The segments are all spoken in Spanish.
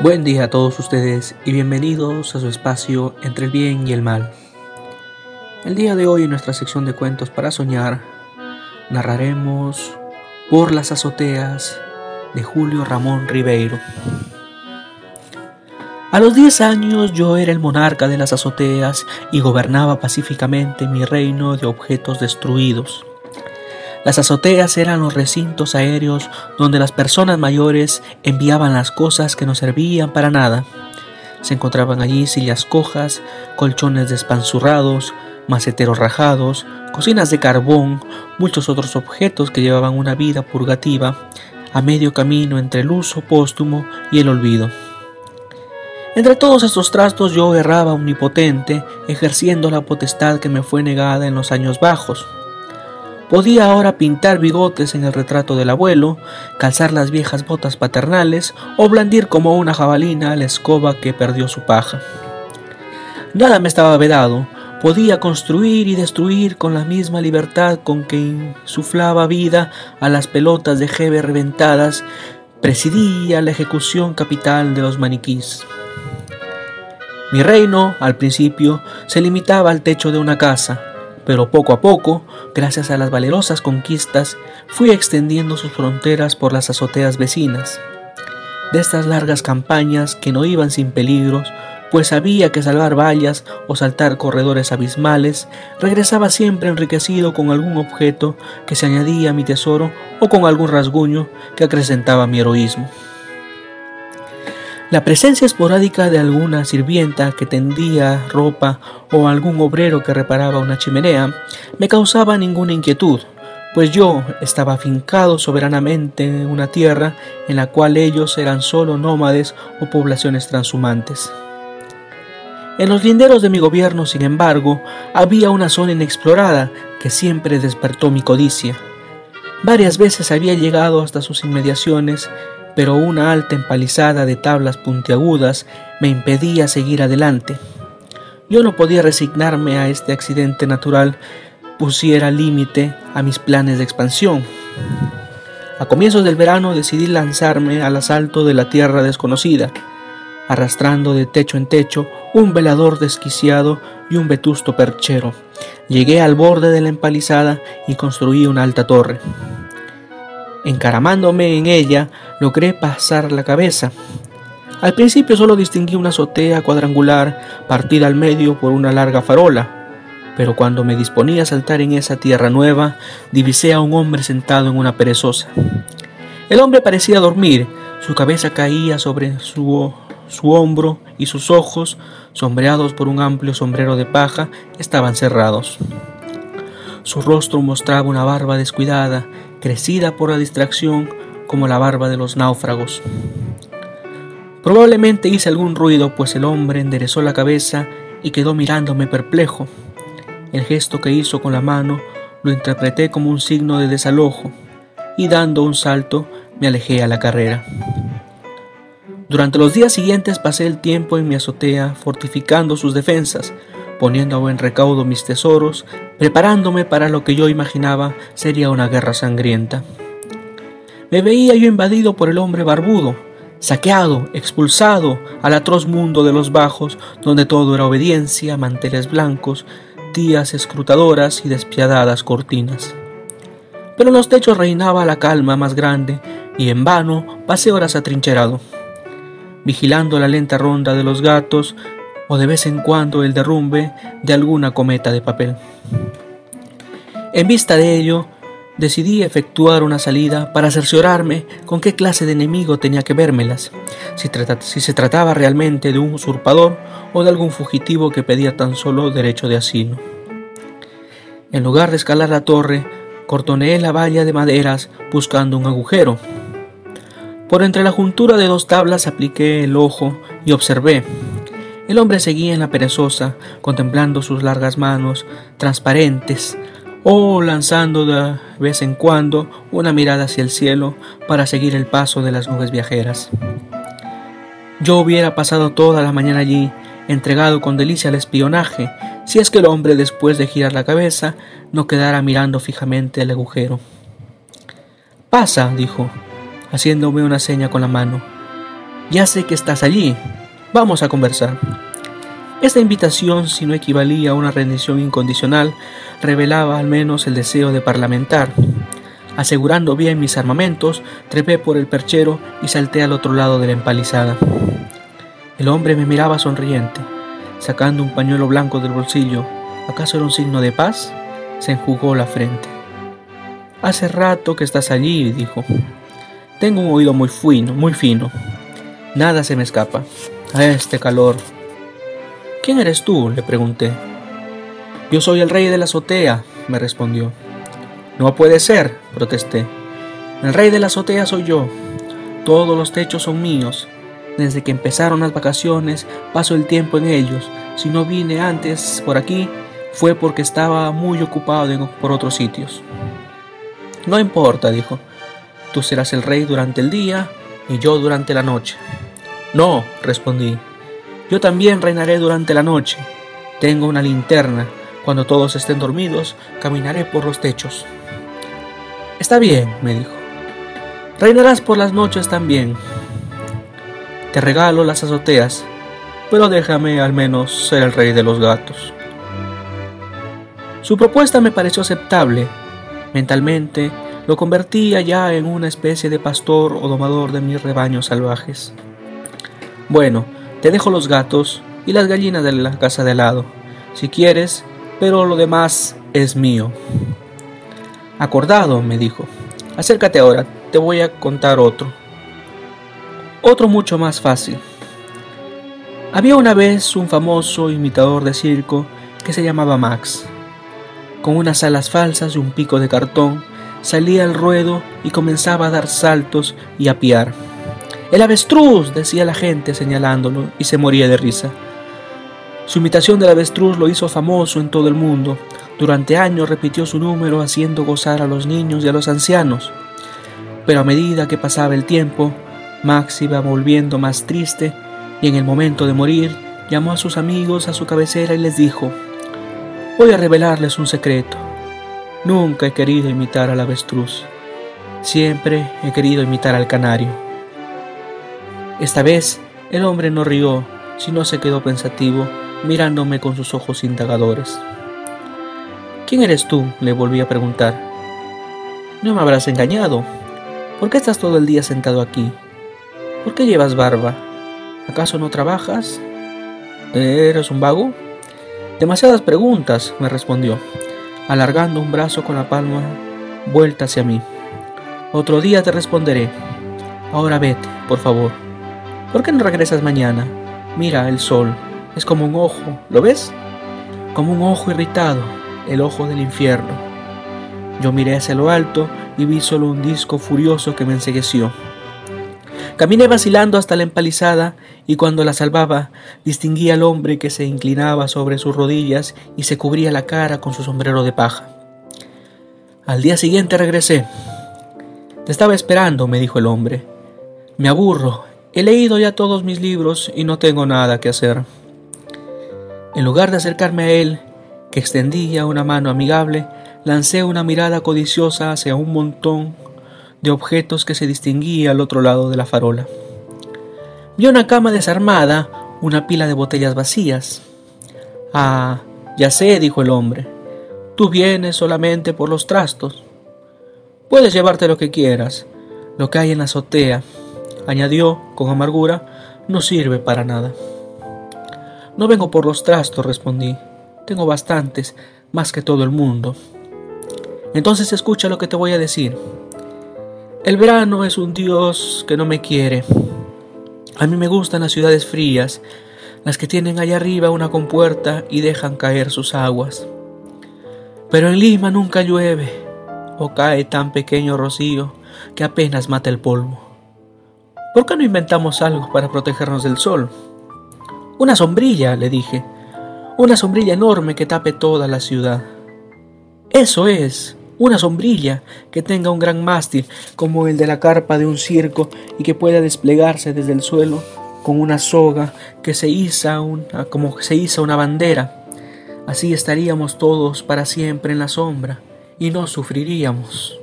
Buen día a todos ustedes y bienvenidos a su espacio entre el bien y el mal. El día de hoy en nuestra sección de cuentos para soñar narraremos Por las azoteas de Julio Ramón Ribeiro. A los 10 años yo era el monarca de las azoteas y gobernaba pacíficamente mi reino de objetos destruidos. Las azoteas eran los recintos aéreos donde las personas mayores enviaban las cosas que no servían para nada. Se encontraban allí sillas cojas, colchones despanzurrados, maceteros rajados, cocinas de carbón, muchos otros objetos que llevaban una vida purgativa a medio camino entre el uso póstumo y el olvido. Entre todos estos trastos yo erraba omnipotente, ejerciendo la potestad que me fue negada en los años bajos. Podía ahora pintar bigotes en el retrato del abuelo, calzar las viejas botas paternales o blandir como una jabalina la escoba que perdió su paja. Nada me estaba vedado, podía construir y destruir con la misma libertad con que insuflaba vida a las pelotas de jeve reventadas, presidía la ejecución capital de los maniquís. Mi reino, al principio, se limitaba al techo de una casa, pero poco a poco, gracias a las valerosas conquistas, fui extendiendo sus fronteras por las azoteas vecinas. De estas largas campañas que no iban sin peligros, pues había que salvar vallas o saltar corredores abismales, regresaba siempre enriquecido con algún objeto que se añadía a mi tesoro o con algún rasguño que acrecentaba mi heroísmo. La presencia esporádica de alguna sirvienta que tendía ropa o algún obrero que reparaba una chimenea me causaba ninguna inquietud, pues yo estaba afincado soberanamente en una tierra en la cual ellos eran solo nómades o poblaciones transhumantes. En los linderos de mi gobierno, sin embargo, había una zona inexplorada que siempre despertó mi codicia. Varias veces había llegado hasta sus inmediaciones pero una alta empalizada de tablas puntiagudas me impedía seguir adelante. Yo no podía resignarme a este accidente natural, pusiera límite a mis planes de expansión. A comienzos del verano decidí lanzarme al asalto de la tierra desconocida, arrastrando de techo en techo un velador desquiciado y un vetusto perchero. Llegué al borde de la empalizada y construí una alta torre. Encaramándome en ella, logré pasar la cabeza. Al principio solo distinguí una azotea cuadrangular partida al medio por una larga farola, pero cuando me disponía a saltar en esa tierra nueva, divisé a un hombre sentado en una perezosa. El hombre parecía dormir, su cabeza caía sobre su, su hombro y sus ojos, sombreados por un amplio sombrero de paja, estaban cerrados. Su rostro mostraba una barba descuidada crecida por la distracción como la barba de los náufragos. Probablemente hice algún ruido, pues el hombre enderezó la cabeza y quedó mirándome perplejo. El gesto que hizo con la mano lo interpreté como un signo de desalojo, y dando un salto me alejé a la carrera. Durante los días siguientes pasé el tiempo en mi azotea fortificando sus defensas, poniendo a buen recaudo mis tesoros, preparándome para lo que yo imaginaba sería una guerra sangrienta. Me veía yo invadido por el hombre barbudo, saqueado, expulsado al atroz mundo de los bajos, donde todo era obediencia, manteles blancos, tías escrutadoras y despiadadas cortinas. Pero en los techos reinaba la calma más grande, y en vano pasé horas atrincherado, vigilando la lenta ronda de los gatos o de vez en cuando el derrumbe de alguna cometa de papel. En vista de ello, decidí efectuar una salida para cerciorarme con qué clase de enemigo tenía que vérmelas, si, si se trataba realmente de un usurpador o de algún fugitivo que pedía tan solo derecho de asilo. En lugar de escalar la torre, cortoneé la valla de maderas buscando un agujero. Por entre la juntura de dos tablas apliqué el ojo y observé, el hombre seguía en la perezosa, contemplando sus largas manos transparentes, o lanzando de vez en cuando una mirada hacia el cielo para seguir el paso de las nubes viajeras. Yo hubiera pasado toda la mañana allí, entregado con delicia al espionaje, si es que el hombre después de girar la cabeza no quedara mirando fijamente el agujero. Pasa, dijo, haciéndome una seña con la mano. Ya sé que estás allí. Vamos a conversar. Esta invitación, si no equivalía a una rendición incondicional, revelaba al menos el deseo de parlamentar. Asegurando bien mis armamentos, trepé por el perchero y salté al otro lado de la empalizada. El hombre me miraba sonriente, sacando un pañuelo blanco del bolsillo. ¿Acaso era un signo de paz? Se enjugó la frente. Hace rato que estás allí, dijo. Tengo un oído muy fino, muy fino. Nada se me escapa. Este calor. ¿Quién eres tú? le pregunté. Yo soy el rey de la azotea, me respondió. No puede ser, protesté. El rey de la azotea soy yo. Todos los techos son míos. Desde que empezaron las vacaciones paso el tiempo en ellos. Si no vine antes por aquí fue porque estaba muy ocupado por otros sitios. No importa, dijo. Tú serás el rey durante el día y yo durante la noche. No, respondí. Yo también reinaré durante la noche. Tengo una linterna. Cuando todos estén dormidos, caminaré por los techos. Está bien, me dijo. Reinarás por las noches también. Te regalo las azoteas, pero déjame al menos ser el rey de los gatos. Su propuesta me pareció aceptable. Mentalmente lo convertía ya en una especie de pastor o domador de mis rebaños salvajes. Bueno, te dejo los gatos y las gallinas de la casa de lado, si quieres, pero lo demás es mío. Acordado, me dijo. Acércate ahora, te voy a contar otro. Otro mucho más fácil. Había una vez un famoso imitador de circo que se llamaba Max. Con unas alas falsas y un pico de cartón, salía al ruedo y comenzaba a dar saltos y a piar. El avestruz, decía la gente señalándolo, y se moría de risa. Su imitación del avestruz lo hizo famoso en todo el mundo. Durante años repitió su número haciendo gozar a los niños y a los ancianos. Pero a medida que pasaba el tiempo, Max iba volviendo más triste y en el momento de morir llamó a sus amigos a su cabecera y les dijo, voy a revelarles un secreto. Nunca he querido imitar al avestruz. Siempre he querido imitar al canario. Esta vez el hombre no rió, sino se quedó pensativo, mirándome con sus ojos indagadores. ¿Quién eres tú? le volví a preguntar. No me habrás engañado. ¿Por qué estás todo el día sentado aquí? ¿Por qué llevas barba? ¿Acaso no trabajas? ¿Eres un vago? Demasiadas preguntas, me respondió alargando un brazo con la palma vuelta hacia mí. Otro día te responderé. Ahora vete, por favor. ¿Por qué no regresas mañana? Mira el sol. Es como un ojo, ¿lo ves? Como un ojo irritado, el ojo del infierno. Yo miré hacia lo alto y vi solo un disco furioso que me ensegueció. Caminé vacilando hasta la empalizada y cuando la salvaba distinguí al hombre que se inclinaba sobre sus rodillas y se cubría la cara con su sombrero de paja. Al día siguiente regresé. Te estaba esperando, me dijo el hombre. Me aburro. He leído ya todos mis libros y no tengo nada que hacer. En lugar de acercarme a él, que extendía una mano amigable, lancé una mirada codiciosa hacia un montón de objetos que se distinguía al otro lado de la farola. Vi una cama desarmada, una pila de botellas vacías. Ah, ya sé, dijo el hombre. Tú vienes solamente por los trastos. Puedes llevarte lo que quieras. Lo que hay en la azotea, añadió con amargura, no sirve para nada. No vengo por los trastos, respondí. Tengo bastantes, más que todo el mundo. Entonces escucha lo que te voy a decir. El verano es un dios que no me quiere. A mí me gustan las ciudades frías, las que tienen allá arriba una compuerta y dejan caer sus aguas. Pero en Lima nunca llueve o cae tan pequeño rocío que apenas mata el polvo. ¿Por qué no inventamos algo para protegernos del sol? Una sombrilla, le dije. Una sombrilla enorme que tape toda la ciudad. Eso es, una sombrilla que tenga un gran mástil como el de la carpa de un circo y que pueda desplegarse desde el suelo con una soga que se iza como se iza una bandera. Así estaríamos todos para siempre en la sombra y no sufriríamos.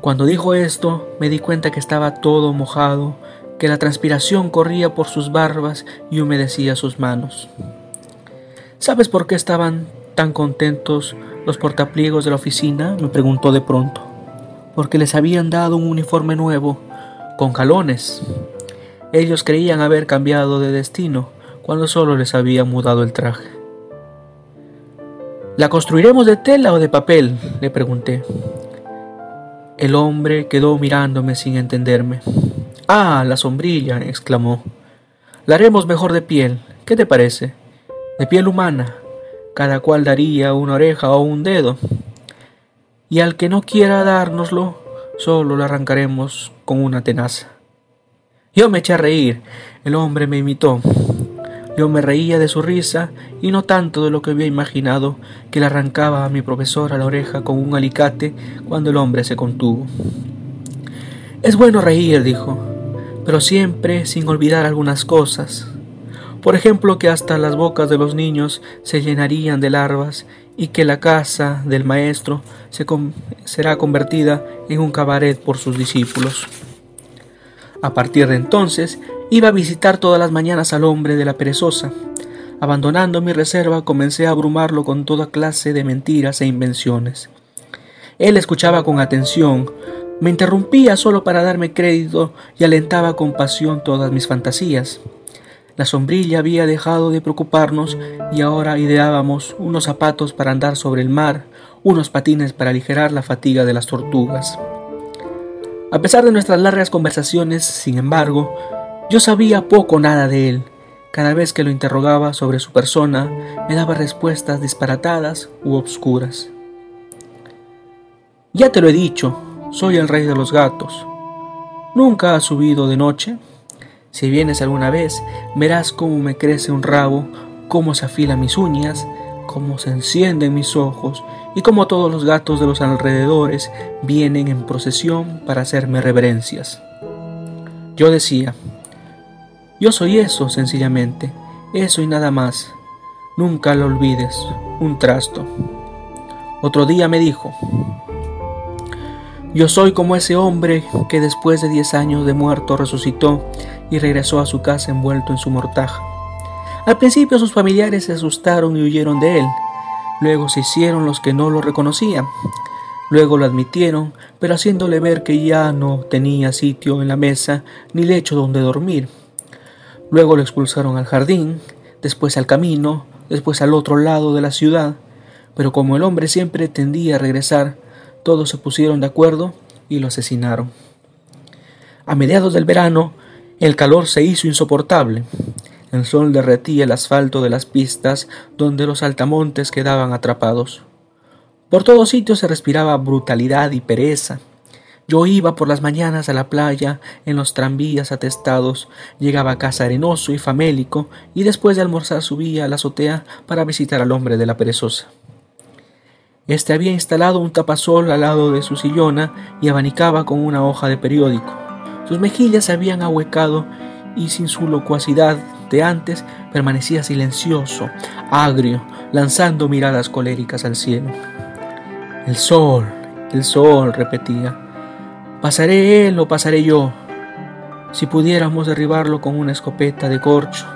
Cuando dijo esto me di cuenta que estaba todo mojado que la transpiración corría por sus barbas y humedecía sus manos. ¿Sabes por qué estaban tan contentos los portapliegos de la oficina? me preguntó de pronto. Porque les habían dado un uniforme nuevo, con jalones. Ellos creían haber cambiado de destino cuando solo les había mudado el traje. ¿La construiremos de tela o de papel? le pregunté. El hombre quedó mirándome sin entenderme. Ah, la sombrilla, exclamó. La haremos mejor de piel. ¿Qué te parece? De piel humana. Cada cual daría una oreja o un dedo. Y al que no quiera dárnoslo, solo lo arrancaremos con una tenaza. Yo me eché a reír. El hombre me imitó. Yo me reía de su risa y no tanto de lo que había imaginado que le arrancaba a mi profesor a la oreja con un alicate cuando el hombre se contuvo. Es bueno reír, dijo pero siempre sin olvidar algunas cosas. Por ejemplo, que hasta las bocas de los niños se llenarían de larvas y que la casa del maestro se será convertida en un cabaret por sus discípulos. A partir de entonces, iba a visitar todas las mañanas al hombre de la perezosa. Abandonando mi reserva, comencé a abrumarlo con toda clase de mentiras e invenciones. Él escuchaba con atención, me interrumpía solo para darme crédito y alentaba con pasión todas mis fantasías. La sombrilla había dejado de preocuparnos y ahora ideábamos unos zapatos para andar sobre el mar, unos patines para aligerar la fatiga de las tortugas. A pesar de nuestras largas conversaciones, sin embargo, yo sabía poco nada de él. Cada vez que lo interrogaba sobre su persona, me daba respuestas disparatadas u obscuras. Ya te lo he dicho, soy el rey de los gatos. ¿Nunca has subido de noche? Si vienes alguna vez, verás cómo me crece un rabo, cómo se afilan mis uñas, cómo se encienden mis ojos y cómo todos los gatos de los alrededores vienen en procesión para hacerme reverencias. Yo decía, yo soy eso sencillamente, eso y nada más. Nunca lo olvides, un trasto. Otro día me dijo, yo soy como ese hombre que después de diez años de muerto resucitó y regresó a su casa envuelto en su mortaja. Al principio sus familiares se asustaron y huyeron de él. Luego se hicieron los que no lo reconocían. Luego lo admitieron, pero haciéndole ver que ya no tenía sitio en la mesa ni lecho donde dormir. Luego lo expulsaron al jardín, después al camino, después al otro lado de la ciudad. Pero como el hombre siempre tendía a regresar, todos se pusieron de acuerdo y lo asesinaron. A mediados del verano, el calor se hizo insoportable. El sol derretía el asfalto de las pistas donde los altamontes quedaban atrapados. Por todos sitios se respiraba brutalidad y pereza. Yo iba por las mañanas a la playa en los tranvías atestados, llegaba a casa arenoso y famélico y después de almorzar subía a la azotea para visitar al hombre de la perezosa. Este había instalado un tapasol al lado de su sillona y abanicaba con una hoja de periódico. Sus mejillas se habían ahuecado y sin su locuacidad de antes permanecía silencioso, agrio, lanzando miradas coléricas al cielo. El sol, el sol, repetía. Pasaré él o pasaré yo. Si pudiéramos derribarlo con una escopeta de corcho.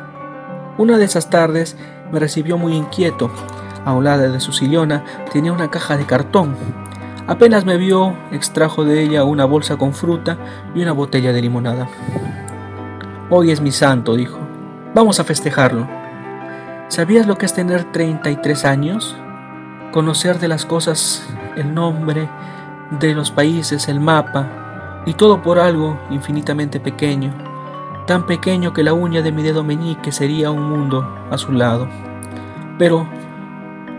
Una de esas tardes me recibió muy inquieto a un lado de su sillona tenía una caja de cartón. Apenas me vio, extrajo de ella una bolsa con fruta y una botella de limonada. Hoy es mi santo, dijo. Vamos a festejarlo. ¿Sabías lo que es tener 33 años? Conocer de las cosas el nombre, de los países, el mapa, y todo por algo infinitamente pequeño, tan pequeño que la uña de mi dedo meñique sería un mundo a su lado. Pero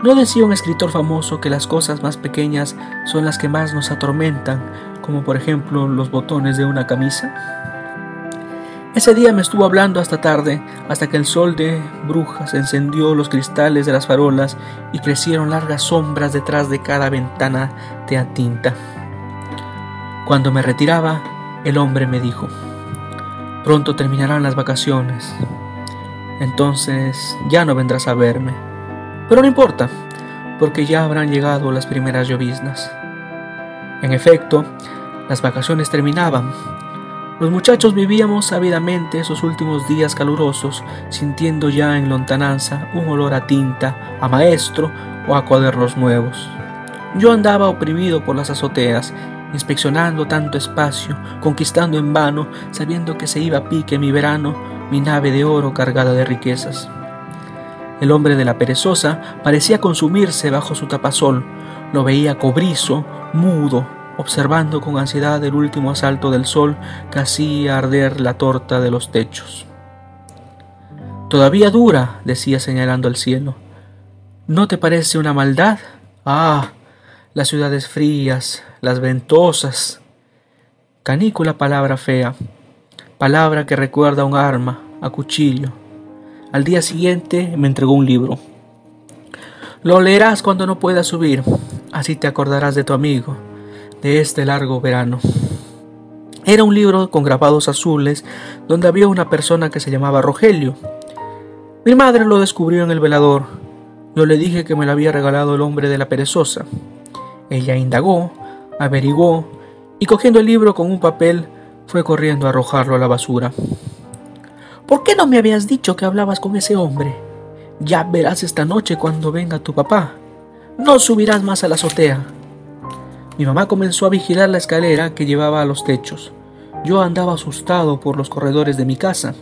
¿No decía un escritor famoso que las cosas más pequeñas son las que más nos atormentan, como por ejemplo los botones de una camisa? Ese día me estuvo hablando hasta tarde, hasta que el sol de brujas encendió los cristales de las farolas y crecieron largas sombras detrás de cada ventana de tinta. Cuando me retiraba, el hombre me dijo, pronto terminarán las vacaciones, entonces ya no vendrás a verme. Pero no importa, porque ya habrán llegado las primeras lloviznas. En efecto, las vacaciones terminaban. Los muchachos vivíamos ávidamente esos últimos días calurosos, sintiendo ya en lontananza un olor a tinta, a maestro o a cuadernos nuevos. Yo andaba oprimido por las azoteas, inspeccionando tanto espacio, conquistando en vano, sabiendo que se iba a pique mi verano, mi nave de oro cargada de riquezas. El hombre de la perezosa parecía consumirse bajo su tapasol, lo veía cobrizo, mudo, observando con ansiedad el último asalto del sol que hacía arder la torta de los techos. Todavía dura, decía señalando al cielo. ¿No te parece una maldad? Ah, las ciudades frías, las ventosas. Canícula palabra fea, palabra que recuerda a un arma, a cuchillo. Al día siguiente me entregó un libro. Lo leerás cuando no puedas subir, así te acordarás de tu amigo de este largo verano. Era un libro con grabados azules donde había una persona que se llamaba Rogelio. Mi madre lo descubrió en el velador. Yo le dije que me lo había regalado el hombre de la perezosa. Ella indagó, averiguó y cogiendo el libro con un papel fue corriendo a arrojarlo a la basura. ¿Por qué no me habías dicho que hablabas con ese hombre? Ya verás esta noche cuando venga tu papá. No subirás más a la azotea. Mi mamá comenzó a vigilar la escalera que llevaba a los techos. Yo andaba asustado por los corredores de mi casa,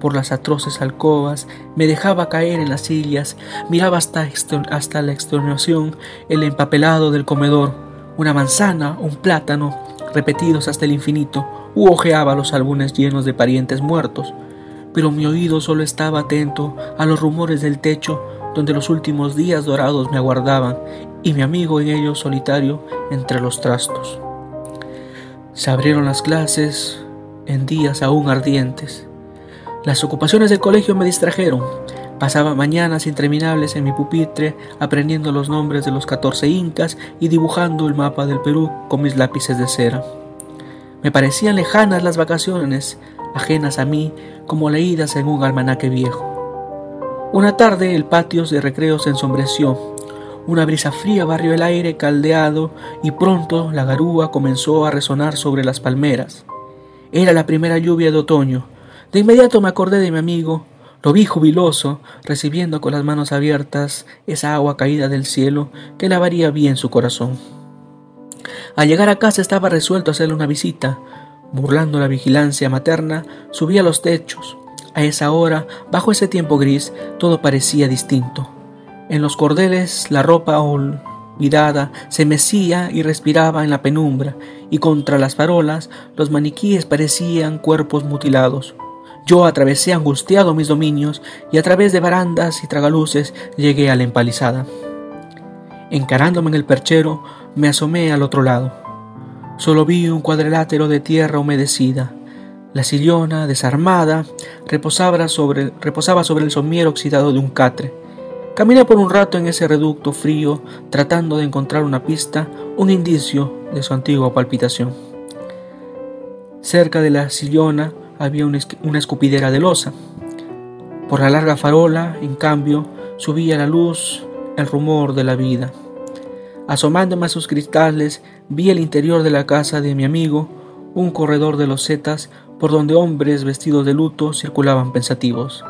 por las atroces alcobas, me dejaba caer en las sillas, miraba hasta, hasta la extenuación el empapelado del comedor, una manzana, un plátano, repetidos hasta el infinito, u ojeaba los álbumes llenos de parientes muertos. Pero mi oído solo estaba atento a los rumores del techo donde los últimos días dorados me aguardaban y mi amigo en ellos solitario entre los trastos. Se abrieron las clases en días aún ardientes. Las ocupaciones del colegio me distrajeron. Pasaba mañanas interminables en mi pupitre aprendiendo los nombres de los catorce incas y dibujando el mapa del Perú con mis lápices de cera. Me parecían lejanas las vacaciones, ajenas a mí como leídas en un almanaque viejo. Una tarde el patio de recreo se ensombreció una brisa fría barrió el aire caldeado y pronto la garúa comenzó a resonar sobre las palmeras. Era la primera lluvia de otoño. De inmediato me acordé de mi amigo. Lo vi jubiloso, recibiendo con las manos abiertas esa agua caída del cielo que lavaría bien su corazón. Al llegar a casa estaba resuelto a hacerle una visita. Burlando la vigilancia materna, subí a los techos. A esa hora, bajo ese tiempo gris, todo parecía distinto. En los cordeles la ropa olvidada se mecía y respiraba en la penumbra, y contra las farolas los maniquíes parecían cuerpos mutilados. Yo atravesé angustiado mis dominios y a través de barandas y tragaluces llegué a la empalizada. Encarándome en el perchero, me asomé al otro lado. Solo vi un cuadrilátero de tierra humedecida. La sillona, desarmada, reposaba sobre, reposaba sobre el somier oxidado de un catre. Caminé por un rato en ese reducto frío, tratando de encontrar una pista, un indicio de su antigua palpitación. Cerca de la sillona había una escupidera de losa. Por la larga farola, en cambio, subía la luz el rumor de la vida. Asomándome a sus cristales, vi el interior de la casa de mi amigo, un corredor de losetas por donde hombres vestidos de luto circulaban pensativos.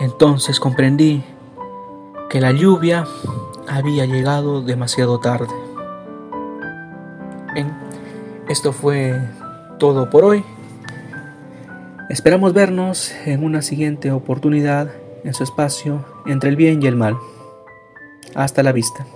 Entonces comprendí que la lluvia había llegado demasiado tarde. Bien, esto fue todo por hoy. Esperamos vernos en una siguiente oportunidad en su espacio entre el bien y el mal. Hasta la vista.